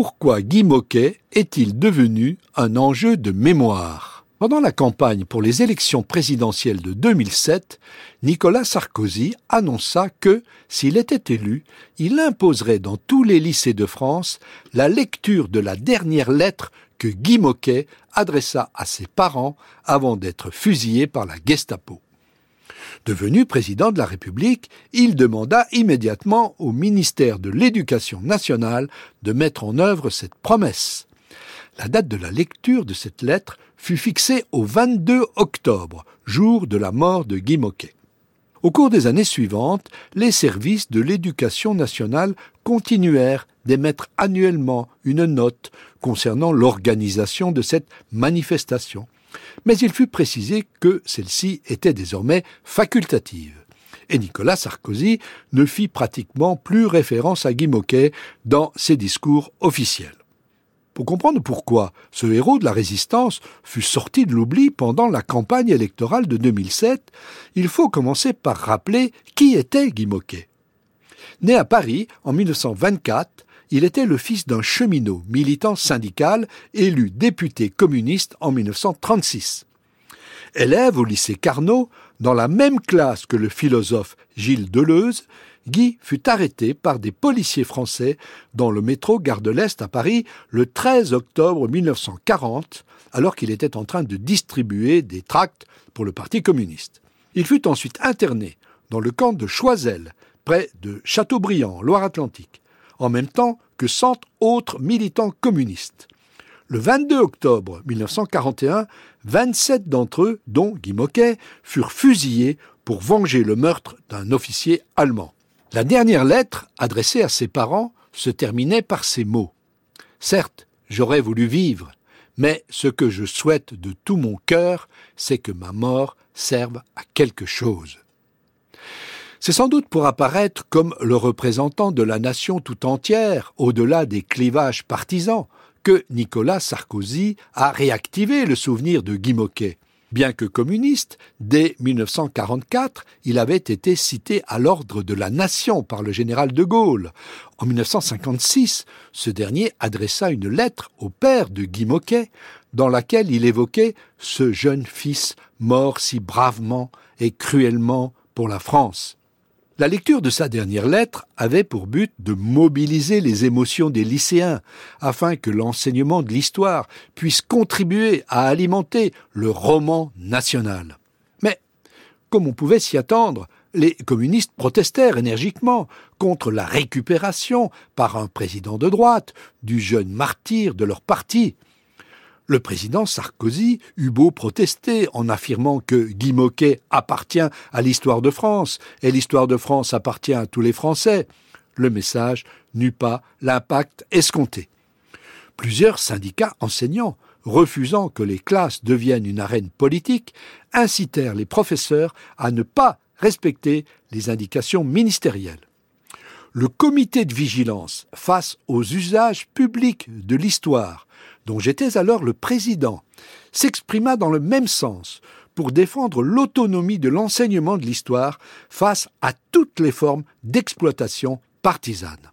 pourquoi Guy Moquet est-il devenu un enjeu de mémoire? Pendant la campagne pour les élections présidentielles de 2007, Nicolas Sarkozy annonça que, s'il était élu, il imposerait dans tous les lycées de France la lecture de la dernière lettre que Guy Moquet adressa à ses parents avant d'être fusillé par la Gestapo. Devenu président de la République, il demanda immédiatement au ministère de l'Éducation nationale de mettre en œuvre cette promesse. La date de la lecture de cette lettre fut fixée au 22 octobre, jour de la mort de Guy Moquet. Au cours des années suivantes, les services de l'éducation nationale continuèrent d'émettre annuellement une note concernant l'organisation de cette manifestation. Mais il fut précisé que celle-ci était désormais facultative. Et Nicolas Sarkozy ne fit pratiquement plus référence à Guy Moquet dans ses discours officiels. Pour comprendre pourquoi ce héros de la résistance fut sorti de l'oubli pendant la campagne électorale de 2007, il faut commencer par rappeler qui était Guy Moquet. Né à Paris en 1924, il était le fils d'un cheminot, militant syndical, élu député communiste en 1936. Élève au lycée Carnot, dans la même classe que le philosophe Gilles Deleuze, Guy fut arrêté par des policiers français dans le métro Gare de l'Est à Paris le 13 octobre 1940, alors qu'il était en train de distribuer des tracts pour le Parti communiste. Il fut ensuite interné dans le camp de Choiseul, près de Châteaubriand, Loire-Atlantique, en même temps que cent autres militants communistes. Le 22 octobre 1941, 27 d'entre eux, dont Guy Moquet, furent fusillés pour venger le meurtre d'un officier allemand. La dernière lettre, adressée à ses parents, se terminait par ces mots. Certes, j'aurais voulu vivre, mais ce que je souhaite de tout mon cœur, c'est que ma mort serve à quelque chose. C'est sans doute pour apparaître comme le représentant de la nation tout entière, au-delà des clivages partisans, que Nicolas Sarkozy a réactivé le souvenir de Guy Moquet. Bien que communiste, dès 1944, il avait été cité à l'ordre de la nation par le général de Gaulle. En 1956, ce dernier adressa une lettre au père de Guy Moquet, dans laquelle il évoquait ce jeune fils mort si bravement et cruellement pour la France. La lecture de sa dernière lettre avait pour but de mobiliser les émotions des lycéens afin que l'enseignement de l'histoire puisse contribuer à alimenter le roman national. Mais, comme on pouvait s'y attendre, les communistes protestèrent énergiquement contre la récupération par un président de droite du jeune martyr de leur parti. Le président Sarkozy eut beau protester en affirmant que Guy Moquet appartient à l'histoire de France et l'histoire de France appartient à tous les Français. Le message n'eut pas l'impact escompté. Plusieurs syndicats enseignants, refusant que les classes deviennent une arène politique, incitèrent les professeurs à ne pas respecter les indications ministérielles. Le comité de vigilance face aux usages publics de l'histoire dont j'étais alors le président, s'exprima dans le même sens pour défendre l'autonomie de l'enseignement de l'histoire face à toutes les formes d'exploitation partisane.